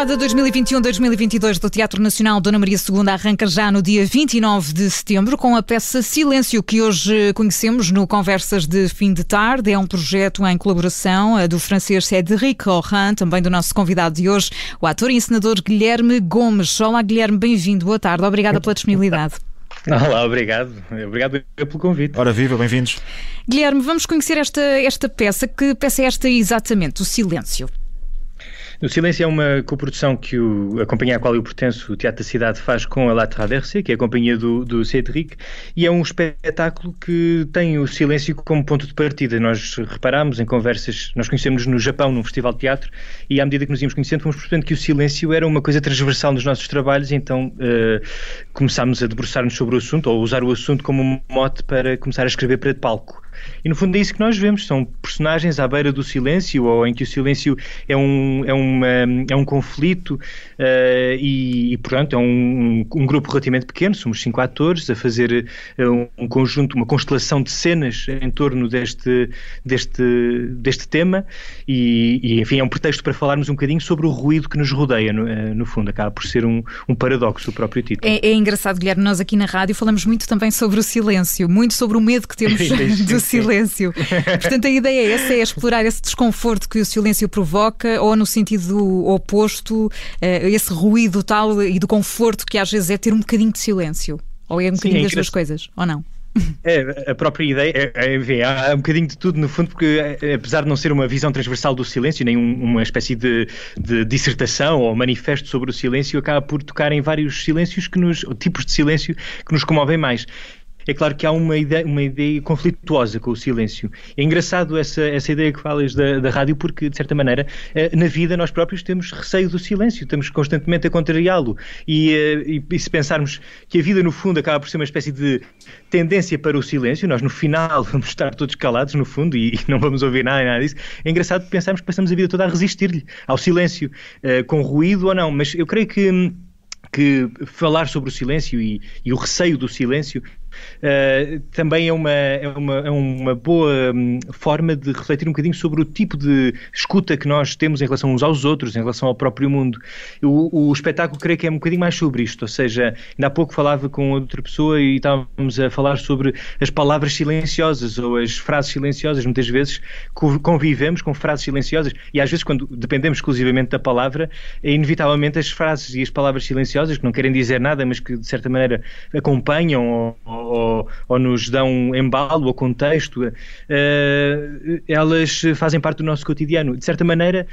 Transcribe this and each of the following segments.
temporada 2021-2022 do Teatro Nacional Dona Maria II arranca já no dia 29 de setembro com a peça Silêncio, que hoje conhecemos no Conversas de Fim de Tarde. É um projeto em colaboração do francês Cédric Oran, também do nosso convidado de hoje, o ator e encenador Guilherme Gomes. Olá, Guilherme, bem-vindo. Boa tarde. Obrigada pela disponibilidade. Olá, obrigado. Obrigado pelo convite. Ora viva, bem-vindos. Guilherme, vamos conhecer esta, esta peça. Que peça é esta exatamente? O Silêncio. O Silêncio é uma coprodução que o, a companhia à qual eu pertenço, o Teatro da Cidade, faz com a La Traversée, que é a companhia do, do Cédric, e é um espetáculo que tem o silêncio como ponto de partida. Nós reparámos em conversas, nós conhecemos no Japão, num festival de teatro, e à medida que nos íamos conhecendo, fomos percebendo que o silêncio era uma coisa transversal nos nossos trabalhos, então uh, começámos a debruçar-nos sobre o assunto, ou usar o assunto como um mote para começar a escrever para palco. E no fundo é isso que nós vemos, são personagens à beira do silêncio, ou em que o silêncio é um, é uma, é um conflito uh, e, e, portanto, é um, um, grupo relativamente pequeno, somos cinco atores a fazer uh, um, um, conjunto, uma constelação de cenas em torno deste, deste, deste tema. E, e, enfim, é um pretexto para falarmos um bocadinho sobre o ruído que nos rodeia, no, uh, no fundo, acaba por ser um, um paradoxo o próprio título. É, é engraçado, Guilherme, nós aqui na rádio falamos muito também sobre o silêncio, muito sobre o medo que temos do silêncio. Portanto, a ideia é essa, é explorar esse desconforto que o silêncio provoca ou no sentido oposto, eh, esse ruído tal e do conforto que às vezes é ter um bocadinho de silêncio. Ou é um bocadinho Sim, é das duas coisas, ou não? É, a própria ideia é, é, há um bocadinho de tudo no fundo, porque é, apesar de não ser uma visão transversal do silêncio, nem um, uma espécie de, de, dissertação ou manifesto sobre o silêncio, acaba por tocar em vários silêncios que nos, tipos de silêncio que nos comovem mais é claro que há uma ideia, uma ideia conflituosa com o silêncio. É engraçado essa, essa ideia que falas da, da rádio, porque, de certa maneira, eh, na vida nós próprios temos receio do silêncio, estamos constantemente a contrariá-lo. E, eh, e, e, se pensarmos que a vida, no fundo, acaba por ser uma espécie de tendência para o silêncio, nós no final vamos estar todos calados, no fundo, e, não vamos ouvir nada, nada disso. É engraçado pensarmos que passamos a vida toda a resistir-lhe, ao silêncio, eh, com ruído ou não. Mas eu creio que que falar sobre o silêncio e, e, o receio do silêncio uh, também é uma, é uma, é uma boa um, forma de refletir um bocadinho sobre o tipo de escuta que nós temos em relação uns aos outros, em relação ao próprio mundo. O, o espetáculo, creio que é um bocadinho mais sobre isto, ou seja, ainda há pouco falava com outra pessoa e estávamos a falar sobre as palavras silenciosas ou as frases silenciosas. Muitas vezes convivemos com frases silenciosas e às vezes, quando dependemos exclusivamente da palavra, é inevitavelmente as frases e as palavras silenciosas que não querem dizer nada, mas que de certa maneira acompanham ou, ou, ou nos dão embalo ou contexto, uh, elas fazem parte do nosso cotidiano. De certa maneira,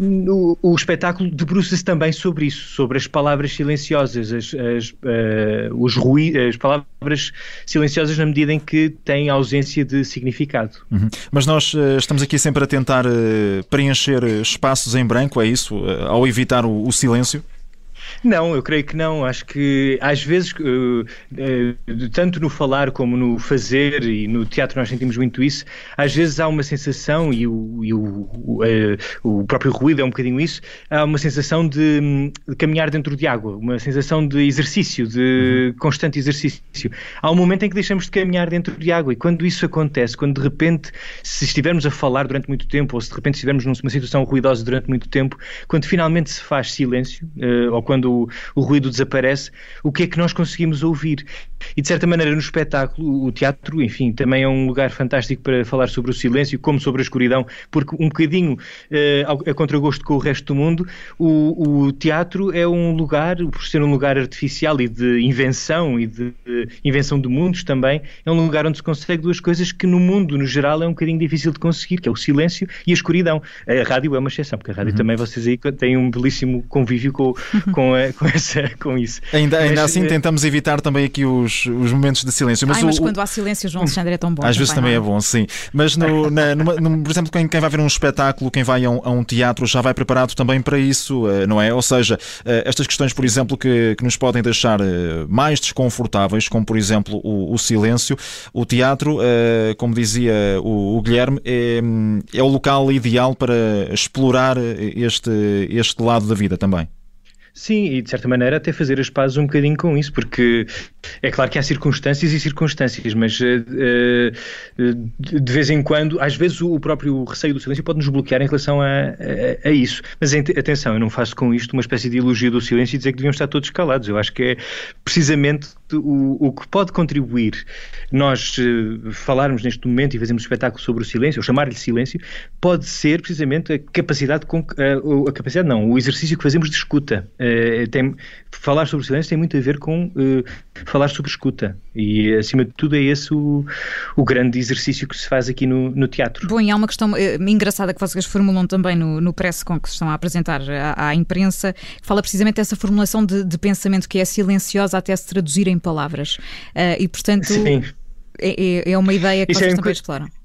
o, o, espetáculo debruça-se também sobre isso, sobre as palavras silenciosas, as, as, uh, os ruídos, as palavras silenciosas na medida em que têm ausência de significado. Uhum. Mas nós uh, estamos aqui sempre a tentar uh, preencher espaços em branco, é isso? ao evitar o, o silêncio? Não, eu creio que não. Acho que às vezes, uh, uh, tanto no falar como no fazer, e no teatro nós sentimos muito isso, às vezes há uma sensação, e o, e o, o, uh, o próprio ruído é um bocadinho isso, há uma sensação de, de, caminhar dentro de água, uma sensação de exercício, de uhum. constante exercício. Há um momento em que deixamos de caminhar dentro de água, e quando isso acontece, quando de repente, se estivermos a falar durante muito tempo, ou se de repente estivermos numa situação ruidosa durante muito tempo, quando finalmente se faz silêncio, ou quando o, o, ruído desaparece, o que é que nós conseguimos ouvir? E de certa maneira, no espetáculo, o teatro, enfim, também é um lugar fantástico para falar sobre o silêncio, como sobre a escuridão, porque um bocadinho uh, a contragosto com o resto do mundo, o, o, teatro é um lugar, por ser um lugar artificial e de invenção e de, de invenção de mundos também, é um lugar onde se consegue duas coisas que no mundo, no geral, é um bocadinho difícil de conseguir, que é o silêncio e a escuridão. A rádio é uma exceção, porque a rádio uhum. também vocês aí têm um belíssimo convívio com, com com, a, com, essa, com isso. Ainda, ainda mas, assim, eh, tentamos evitar também aqui os, os momentos de silêncio. Mas, Ai, mas o, quando há silêncio, João Alexandre é tão bom. Às vezes também é bom, sim. Mas, no, na, numa, por exemplo, quem, quem vai ver um espetáculo, quem vai a um, a um, teatro, já vai preparado também para isso, eh, não é? Ou seja, eh, estas questões, por exemplo, que, que nos podem deixar mais desconfortáveis, como por exemplo o, o silêncio, o teatro, como dizia o, o Guilherme, é, é o local ideal para explorar este, este lado da vida também. Sim, e de certa maneira até fazer as pazes um bocadinho com isso, porque é claro que há circunstâncias e circunstâncias, mas uh, uh, de vez em quando, às vezes o próprio receio do silêncio pode nos bloquear em relação a, a, a, isso. Mas atenção, eu não faço com isto uma espécie de elogio do silêncio e dizer que deviam estar todos calados. Eu acho que é precisamente o, o que pode contribuir nós uh, falarmos neste momento e fazermos espetáculo sobre o silêncio, ou chamar-lhe silêncio, pode ser precisamente a capacidade, com, a capacidade não, o exercício que fazemos de escuta. Uh, tem, falar sobre silêncio tem muito a ver com uh, falar sobre escuta. E, acima de tudo, é esse o, o grande exercício que se faz aqui no, no teatro. Bom, e há uma questão uh, engraçada que vocês formulam também no, no press com que se estão a apresentar à, à imprensa, que fala precisamente dessa formulação de, de, pensamento que é silenciosa até se traduzir em palavras. e, portanto. É, é, é uma ideia que Isso vocês é também exploram.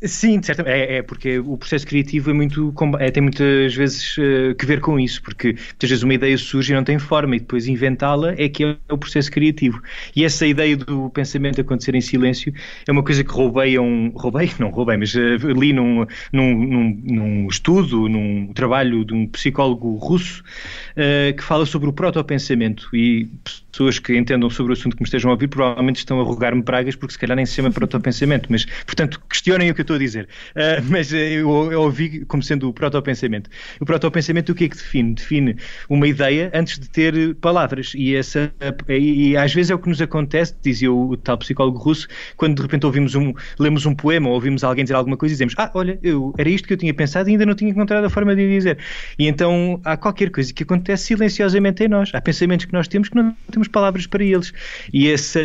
Sim, certamente. É, é, porque o processo criativo é muito, é, tem muitas vezes uh, que ver com isso, porque muitas vezes uma ideia surge e não tem forma, e depois inventá-la é que é o processo criativo. E essa ideia do pensamento acontecer em silêncio é uma coisa que roubei a um. Roubei? Não roubei, mas uh, li num, num, num, num, estudo, num trabalho de um psicólogo russo uh, que fala sobre o protopensamento. E pessoas que entendam sobre o assunto que me estejam a ouvir provavelmente estão a rogar-me pragas porque se calhar nem se chama protopensamento, mas portanto questionem o que eu estou a dizer. Uh, mas eu, eu, ouvi como sendo o protopensamento. O protopensamento o que é que define? Define uma ideia antes de ter palavras e, essa, e, e às vezes é o que nos acontece, dizia o, o, tal psicólogo russo, quando de repente ouvimos um, lemos um poema ou ouvimos alguém dizer alguma coisa e dizemos ah, olha, eu, era isto que eu tinha pensado e ainda não tinha encontrado a forma de dizer. E então há qualquer coisa que acontece silenciosamente em nós. Há pensamentos que nós temos que não temos palavras para eles. E essa,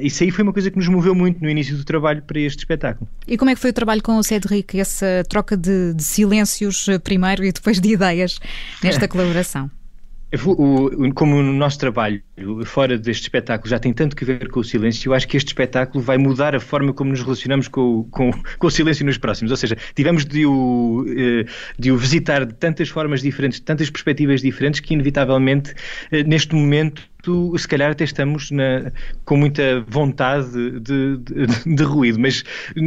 isso aí foi uma coisa que nos moveu muito no início do trabalho para este espetáculo. E como é que foi o trabalho com o Cédric, essa troca de, de silêncios eh, primeiro e depois de ideias nesta colaboração? como o nosso trabalho fora deste espetáculo já tem tanto que ver com o silêncio, eu acho que este espetáculo vai mudar a forma como nos relacionamos com, com, com o silêncio nos próximos. Ou seja, tivemos de o, eh, de o visitar de tantas formas diferentes, de tantas perspectivas diferentes, que inevitavelmente, eh, neste momento, se calhar até estamos na, com muita vontade de, de, de ruído, mas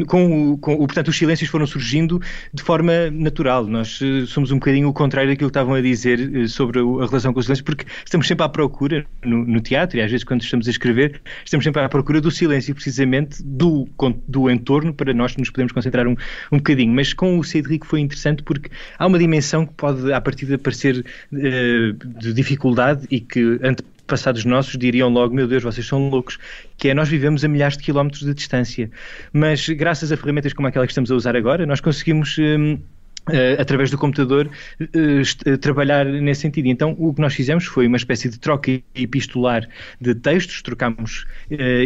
com o, com, portanto, os silêncios foram surgindo de forma natural. Nós eh, somos um bocadinho o contrário daquilo que estavam a dizer eh, sobre a relação com os silêncios, porque estamos sempre à procura no, no, teatro e às vezes quando estamos a escrever, estamos sempre à procura do silêncio, precisamente do, do entorno, para nós nos podemos concentrar um, um bocadinho. Mas com o Cedric foi interessante porque há uma dimensão que pode, à partida, parecer uh, de dificuldade e que, passados nossos diriam logo: Meu Deus, vocês são loucos, que é nós vivemos a milhares de quilómetros de distância. Mas graças a ferramentas como aquela que estamos a usar agora, nós conseguimos. Hum, Uh, através do computador uh, uh, trabalhar nesse sentido. Então o que nós fizemos foi uma espécie de troca epistolar de textos, trocámos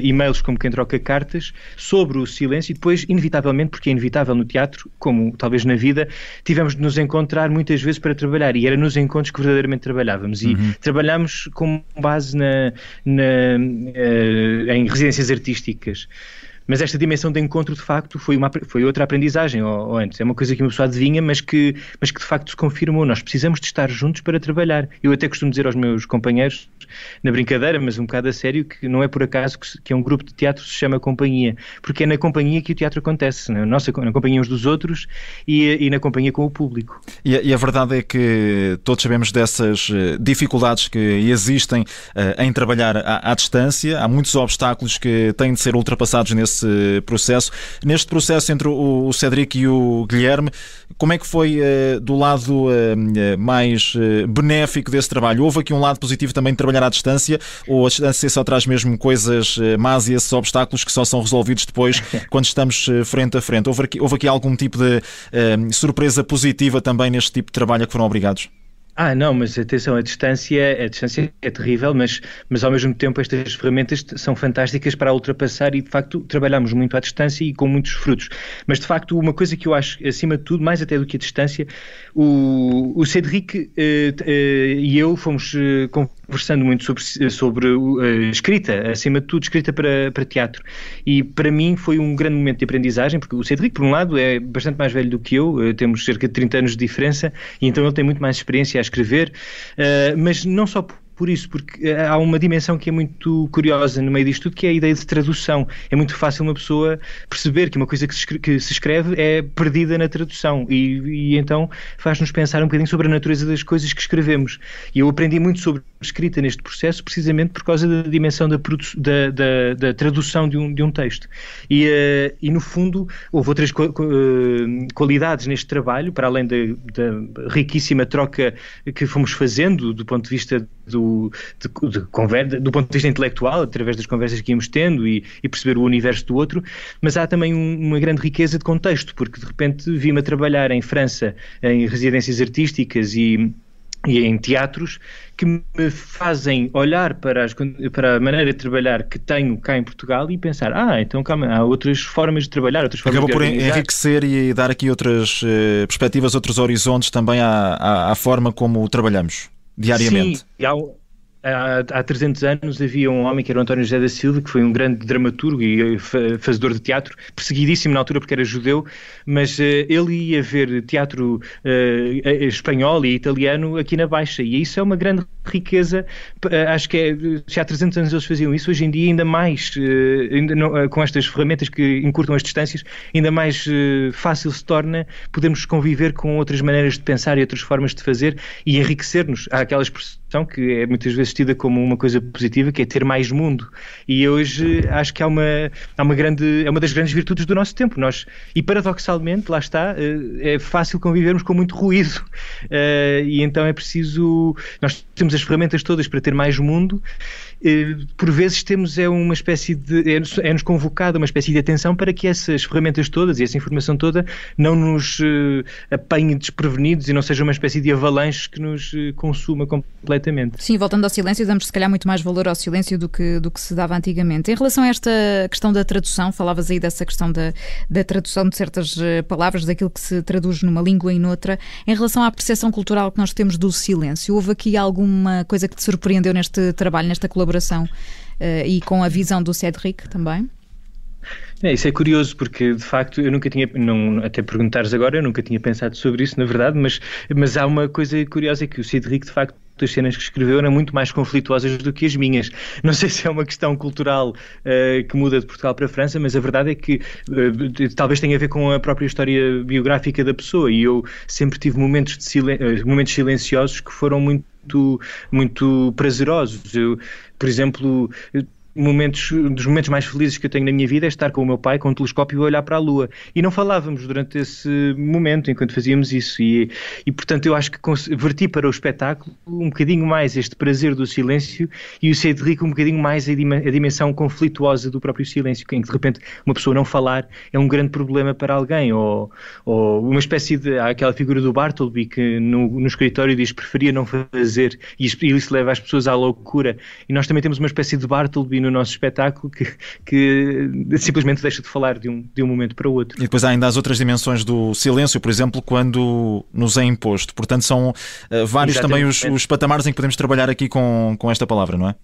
e-mails como quem troca cartas sobre o silêncio e depois, inevitavelmente, porque é inevitável no teatro, como talvez na vida, tivemos de nos encontrar muitas vezes para trabalhar e era nos encontros que verdadeiramente trabalhávamos e uhum. trabalhamos com base na, na em residências artísticas. Mas esta dimensão de encontro, de facto, foi, uma, foi outra aprendizagem, ou, ou, antes. É uma coisa que uma pessoa adivinha, mas que, mas que de facto se confirmou. Nós precisamos de estar juntos para trabalhar. Eu até costumo dizer aos meus companheiros, na brincadeira, mas um bocado a sério, que não é por acaso que, que é um grupo de teatro se chama companhia, porque é na companhia que o teatro acontece, na, nossa, na companhia uns dos outros e, e na companhia com o público. E, e, a verdade é que todos sabemos dessas eh, dificuldades que existem uh, em trabalhar à, à distância, há muitos obstáculos que têm de ser ultrapassados nesse processo. Neste processo entre o Cedric e o Guilherme, como é que foi uh, do lado uh, mais benéfico desse trabalho? Houve aqui um lado positivo também de trabalhar à distância ou a distância só traz mesmo coisas más e esses obstáculos que só são resolvidos depois quando estamos frente a frente? Houve aqui, houve aqui algum tipo de surpresa positiva também neste tipo de trabalho a que foram obrigados? Ah, não, mas atenção, a distância, a distância é terrível, mas, mas ao mesmo tempo estas ferramentas são fantásticas para ultrapassar e de facto trabalhamos muito à distância e com muitos frutos. Mas de facto, uma coisa que eu acho, acima de tudo, mais até do que a distância, o, o Cedric eh, eh, e eu fomos eh, conversando muito sobre, sobre uh, escrita, acima de tudo, escrita para, para teatro. E para mim foi um grande momento de aprendizagem, porque o Cedric, por um lado, é bastante mais velho do que eu, uh, temos cerca de 30 anos de diferença, e então ele tem muito mais experiência a escrever, uh, mas não só por isso, porque eh, há uma dimensão que é muito curiosa no meio disto tudo, que é a ideia de tradução. É muito fácil uma pessoa perceber que uma coisa que se, que se escreve é perdida na tradução e, e então faz-nos pensar um bocadinho sobre a natureza das coisas que escrevemos. E eu aprendi muito sobre escrita neste processo precisamente por causa da dimensão da, da, da, da tradução de um, de um texto. E, uh, e no fundo, houve outras uh, qualidades neste trabalho, para além da riquíssima troca que fomos fazendo do ponto de vista do, de, de conversa, do ponto de vista intelectual, através das conversas que íamos tendo e, e perceber o universo do outro, mas há também um, uma grande riqueza de contexto, porque de repente vi-me a trabalhar em França em residências artísticas e e em teatros que me fazem olhar para, as, para a maneira de trabalhar que tenho cá em Portugal e pensar, ah, então calma, há outras formas de trabalhar, outras formas Acabou de por enriquecer e dar aqui outras uh, perspectivas, outros horizontes também à, à, à, forma como trabalhamos diariamente. Sim, há, Há, há 300 anos havia um homem que era o António José da Silva, que foi um grande dramaturgo e fazedor de teatro, perseguidíssimo na altura porque era judeu, mas uh, ele ia ver teatro uh, espanhol e italiano aqui na Baixa, e isso é uma grande riqueza. Uh, acho que é, se há 300 anos eles faziam isso, hoje em dia ainda mais, ainda não, com estas ferramentas que encurtam as distâncias, ainda mais fácil se torna podermos conviver com outras maneiras de pensar e outras formas de fazer e enriquecer-nos. Há aquela expressão que é muitas vezes tida como uma coisa positiva, que é ter mais mundo. E hoje acho que há uma, há uma grande, é uma das grandes virtudes do nosso tempo. Nós, e paradoxalmente, lá está, eh, é fácil convivermos com muito ruído. Eh, e então é preciso. Nós temos as ferramentas todas para ter mais mundo por vezes temos é uma espécie de é-nos convocada uma espécie de atenção para que essas ferramentas todas e essa informação toda não nos uh, apanhe desprevenidos e não seja uma espécie de avalanche que nos uh, consuma completamente. Sim, voltando ao silêncio, damos se calhar muito mais valor ao silêncio do que, do que se dava antigamente. Em relação a esta questão da tradução, falavas aí dessa questão da, da tradução de certas palavras, daquilo que se traduz numa língua e noutra. Em relação à percepção cultural que nós temos do silêncio, houve aqui alguma coisa que te surpreendeu neste trabalho, nesta colaboração? Colaboração uh, e com a visão do Cedric também? É, isso é curioso porque de facto eu nunca tinha, não, até perguntares agora, eu nunca tinha pensado sobre isso na verdade, mas, mas há uma coisa curiosa que o Cedric de facto as cenas que escreveu eram muito mais conflituosas do que as minhas. Não sei se é uma questão cultural uh, que muda de Portugal para a França, mas a verdade é que uh, talvez tenha a ver com a própria história biográfica da pessoa e eu sempre tive momentos, silen momentos silenciosos que foram muito muito, muito prazerosos. Eu, por exemplo, momentos, dos momentos mais felizes que eu tenho na minha vida é estar com o meu pai com um telescópio e olhar para a Lua. E não falávamos durante esse momento enquanto fazíamos isso. E, e portanto, eu acho que verti para o espetáculo um bocadinho mais este prazer do silêncio e o Cedric um bocadinho mais a, dimensão conflituosa do próprio silêncio, em que de repente uma pessoa não falar é um grande problema para alguém. Ou, ou uma espécie de. Há aquela figura do Bartleby que no, no escritório diz preferia não fazer e isso leva as pessoas à loucura. E nós também temos uma espécie de Bartleby no no nosso espetáculo que, que simplesmente deixa de falar de um, de um momento para o outro. E depois há ainda as outras dimensões do silêncio, por exemplo, quando nos é imposto. Portanto, são uh, vários Exatamente. também os, os patamares em que podemos trabalhar aqui com, com esta palavra, não é?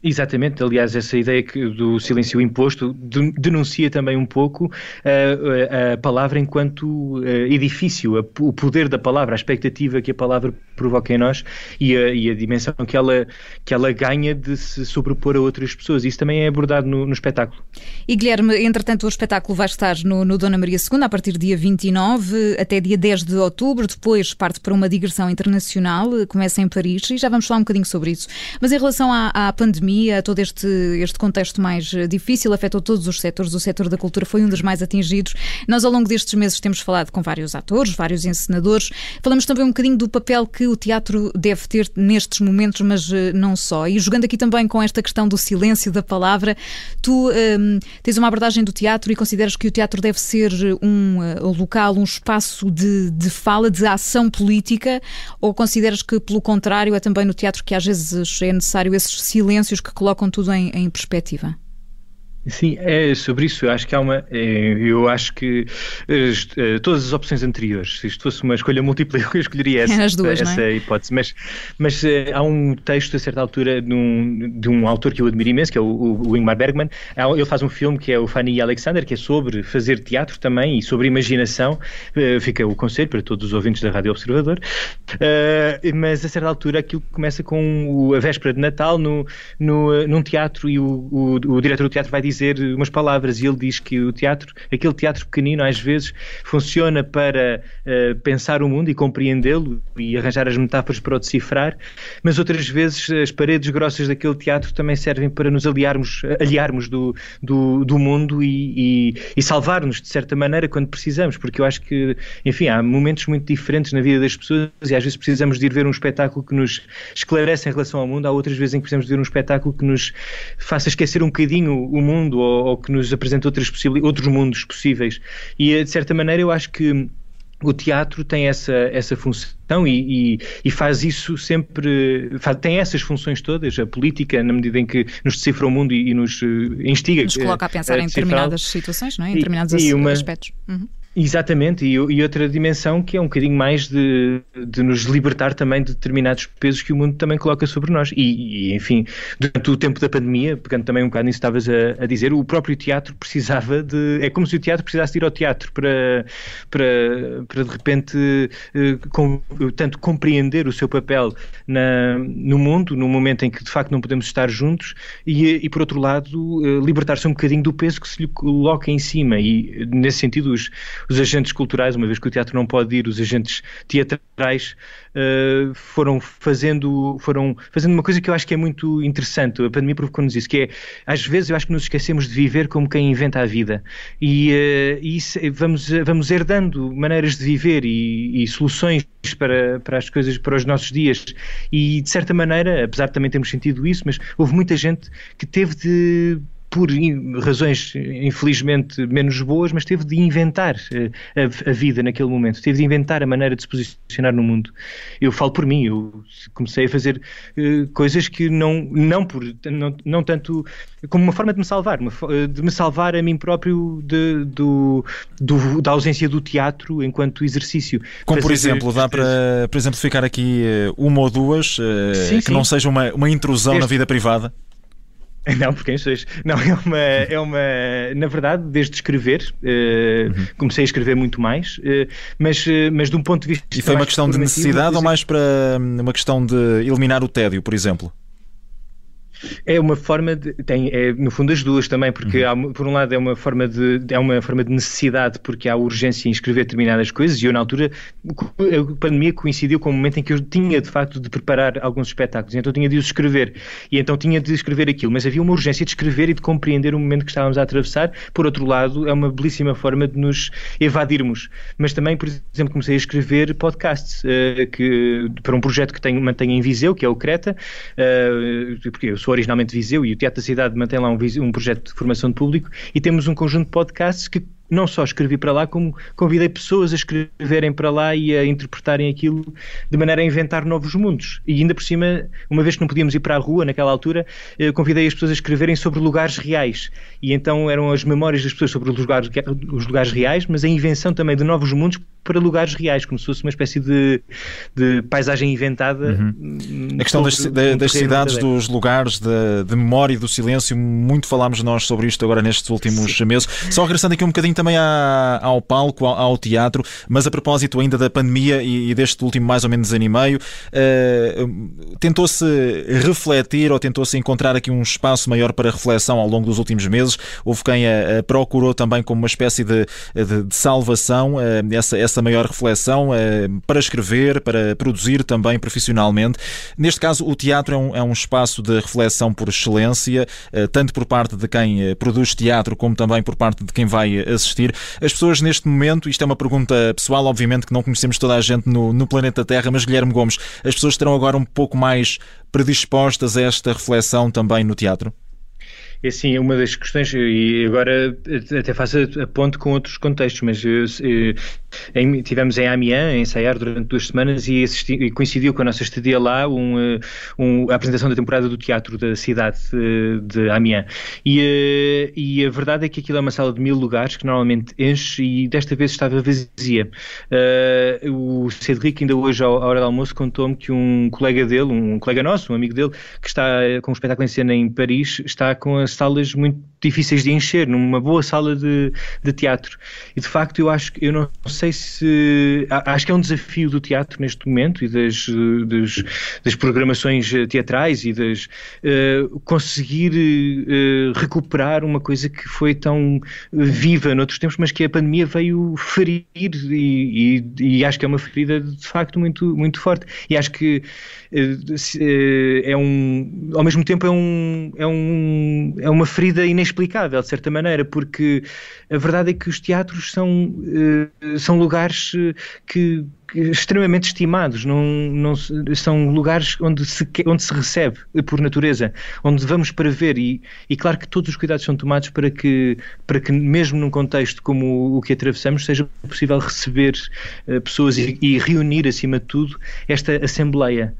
Exatamente, aliás, essa ideia do silêncio imposto denuncia também um pouco uh, a palavra enquanto uh, edifício, a, o poder da palavra, a expectativa que a palavra provoca em nós e a, e a, dimensão que ela, que ela ganha de se sobrepor a outras pessoas. Isso também é abordado no, no espetáculo. E Guilherme, entretanto, o espetáculo vai estar no, no, Dona Maria II a partir do dia 29 até dia 10 de outubro, depois parte para uma digressão internacional, começa em Paris e já vamos falar um bocadinho sobre isso. Mas em relação à, à pandemia, pandemia, todo este, este contexto mais eh, difícil, afetou todos os setores. O setor da cultura foi um dos mais atingidos. Nós, ao longo destes meses, temos falado com vários atores, vários encenadores. Falamos também um bocadinho do papel que o teatro deve ter nestes momentos, mas eh, não só. E jogando aqui também com esta questão do silêncio da palavra, tu um, ehm, tens uma abordagem do teatro e consideras que o teatro deve ser um uh, local, um espaço de, de fala, de ação política, ou consideras que, pelo contrário, é também no teatro que às vezes é necessário esses silêncios que colocam tudo em, em perspectiva? Sim, é sobre isso. Eu acho que há uma. É, eu acho que uh, todas as opções anteriores, se isto fosse uma escolha múltipla, eu escolheria essa, As duas, essa é? hipótese. Mas, mas uh, há um texto, a certa altura, de um, de um autor que eu admiro imenso, que é o, o, Ingmar Bergman. Ele faz um filme que é o Fanny e Alexander, que é sobre fazer teatro também e sobre imaginação. Fica o conselho para todos os ouvintes da Rádio Observador. mas a certa altura aquilo começa com a véspera de Natal no, no, num teatro e o, o, o diretor do teatro vai dizer dizer umas palavras. E ele diz que o teatro, aquele teatro pequenino, às vezes funciona para uh, pensar o mundo e compreendê-lo e arranjar as metáforas para o decifrar, mas outras vezes as paredes grossas daquele teatro também servem para nos aliarmos, aliarmos do, do, do mundo e, e, e salvar-nos de certa maneira quando precisamos, porque eu acho que, enfim, há momentos muito diferentes na vida das pessoas e às vezes precisamos de ir ver um espetáculo que nos esclarece em relação ao mundo, há outras vezes em que precisamos de ver um espetáculo que nos faça esquecer um bocadinho o mundo mundo ou, ou que nos apresenta outras outros mundos possíveis. E de certa maneira eu acho que o teatro tem essa, essa função e, e, e, faz isso sempre, faz, tem essas funções todas, a política, na medida em que nos decifra o mundo e, e nos eh, instiga. Nos coloca a pensar a em determinadas situações, não é? em determinados uma, aspectos. Uhum. Exatamente, e, e, outra dimensão que é um bocadinho mais de, de nos libertar também de determinados pesos que o mundo também coloca sobre nós. E, e enfim, durante o tempo da pandemia, pegando também um bocado nisso que estavas a, a, dizer, o próprio teatro precisava de. É como se o teatro precisasse ir ao teatro para, para, para de repente, eh, com, tanto compreender o seu papel na, no mundo, no momento em que de facto não podemos estar juntos, e, e por outro lado, eh, libertar-se um bocadinho do peso que se lhe coloca em cima. E nesse sentido, os os agentes culturais, uma vez que o teatro não pode ir, os agentes teatrais uh, foram fazendo foram fazendo uma coisa que eu acho que é muito interessante. A pandemia provocou-nos isso, que é às vezes eu acho que nos esquecemos de viver como quem inventa a vida e, uh, e isso, vamos vamos herdando maneiras de viver e, e soluções para, para as coisas, para os nossos dias. E de certa maneira, apesar de também termos sentido isso, mas houve muita gente que teve de por razões infelizmente menos boas, mas teve de inventar eh, a, a, vida naquele momento, teve de inventar a maneira de se posicionar no mundo. Eu falo por mim, eu comecei a fazer uh, coisas que não, não, por, não, não tanto como uma forma de me salvar, uma, de me salvar a mim próprio de, do, do, da ausência do teatro enquanto exercício. Como por exemplo, dá para, por exemplo, ficar aqui eh, uma ou duas uh, sim, que sim. não seja uma, uma intrusão Este... na vida privada? Não, porque quem sois? Não, é uma, é uma. Na verdade, desde escrever, uh, uhum. comecei a escrever muito mais, uh, mas, uh, mas de um ponto de vista. E foi uma questão de necessidade ou mais para hum, uma questão de eliminar o tédio, por exemplo? É uma forma de. Tem, é, no fundo, as duas também, porque uhum. há, por um lado é uma, forma de, é uma forma de necessidade, porque há urgência em escrever determinadas coisas, e eu, na altura, a pandemia coincidiu com o momento em que eu tinha, de facto, de preparar alguns espetáculos, então tinha de os escrever, e então tinha de escrever aquilo, mas havia uma urgência de escrever e de compreender o momento que estávamos a atravessar. Por outro lado, é uma belíssima forma de nos evadirmos. Mas também, por exemplo, comecei a escrever podcasts, uh, que, para um projeto que tenho, mantenho em Viseu, que é o Creta, uh, porque eu sou sou originalmente Viseu e o Teatro da Cidade mantém lá um, um projeto de formação de público e temos um conjunto de podcasts que não só escrevi para lá, como convidei pessoas a escreverem para lá e a interpretarem aquilo de maneira a inventar novos mundos. E ainda por cima, uma vez que não podíamos ir para a rua naquela altura, eh, convidei as pessoas a escreverem sobre lugares reais. E então eram as memórias das pessoas sobre os lugares, os lugares reais, mas a invenção também de novos mundos para lugares reais, como se fosse uma espécie de, de paisagem inventada. Uhum. A questão das, das cidades, dos lugares, de memória e do silêncio, muito falámos nós sobre isto agora nestes últimos Sim. meses. Só regressando aqui um bocadinho também à, ao palco, ao, ao, teatro, mas a propósito ainda da pandemia e, e deste último mais ou menos ano e meio, uh, tentou-se refletir ou tentou-se encontrar aqui um espaço maior para reflexão ao longo dos últimos meses. Houve quem a, a procurou também como uma espécie de, de, de salvação uh, essa, essa maior reflexão uh, para escrever, para produzir também profissionalmente. Neste caso, o teatro é um, é um espaço de reflexão por excelência, tanto por parte de quem produz teatro como também por parte de quem vai assistir assistir. As pessoas neste momento, isto é uma pergunta pessoal, obviamente que não conhecemos toda a gente no, no planeta Terra, mas Guilherme Gomes, as pessoas estarão agora um pouco mais predispostas a esta reflexão também no teatro? É assim, uma das questões, e agora até faço a ponto com outros contextos, mas eh, em, tivemos em Amiens a ensaiar durante duas semanas e, assisti, e coincidiu com a nossa estadia lá um, eh, um, a apresentação da temporada do teatro da cidade de, de Amiens. E, e, a verdade é que aquilo é uma sala de mil lugares que normalmente enche e desta vez estava vazia. Uh, o Cedric ainda hoje, à hora do almoço, contou-me que um colega dele, um colega nosso, um amigo dele, que está com um espetáculo em cena em Paris, está com a salas muito difíceis de encher, numa boa sala de, de teatro. E de facto eu acho que eu não sei se acho que é um desafio do teatro neste momento e das, das, das programações teatrais e das uh, conseguir uh, recuperar uma coisa que foi tão viva noutros tempos, mas que a pandemia veio ferir e, e, e acho que é uma ferida de facto muito, muito forte. E acho que uh, é um ao mesmo tempo é um, é um é uma ferida inexplicável, de certa maneira, porque a verdade é que os teatros são, uh, são lugares eh, que, extremamente estimados, não, não, são lugares onde se, onde se recebe por natureza, onde vamos para ver e, e claro que todos os cuidados são tomados para que, para que mesmo num contexto como o que atravessamos, seja possível receber pessoas e, e reunir, acima de tudo, esta assembleia.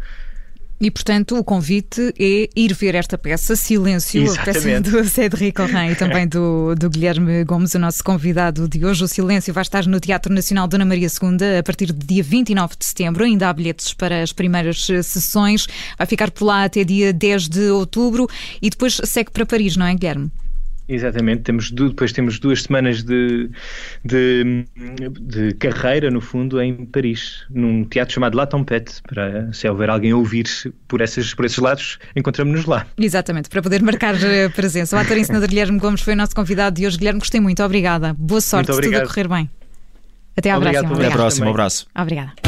E, portanto, o convite é ir ver esta peça, Silêncio, Exatamente. a peça do Cédric Corrin e também do, do Guilherme Gomes, o nosso convidado de hoje. O Silêncio vai estar no Teatro Nacional Dona Maria II a partir do dia 29 de setembro. Ainda há bilhetes para as primeiras eh, sessões. Vai ficar por lá até dia 10 de outubro e depois segue para Paris, não é, Guilherme? Exatamente, temos, depois temos duas semanas de, de, de, carreira, no fundo, em Paris, num teatro chamado La Tempête, para se houver alguém a ouvir por, essas, por esses lados, encontramos-nos lá. Exatamente, para poder marcar a presença. O ator ensinador Guilherme Gomes foi o nosso convidado de hoje. Guilherme, gostei muito, obrigada. Boa sorte, tudo a correr bem. Até à Obrigado, próxima. Até à próxima, um abraço. Obrigada.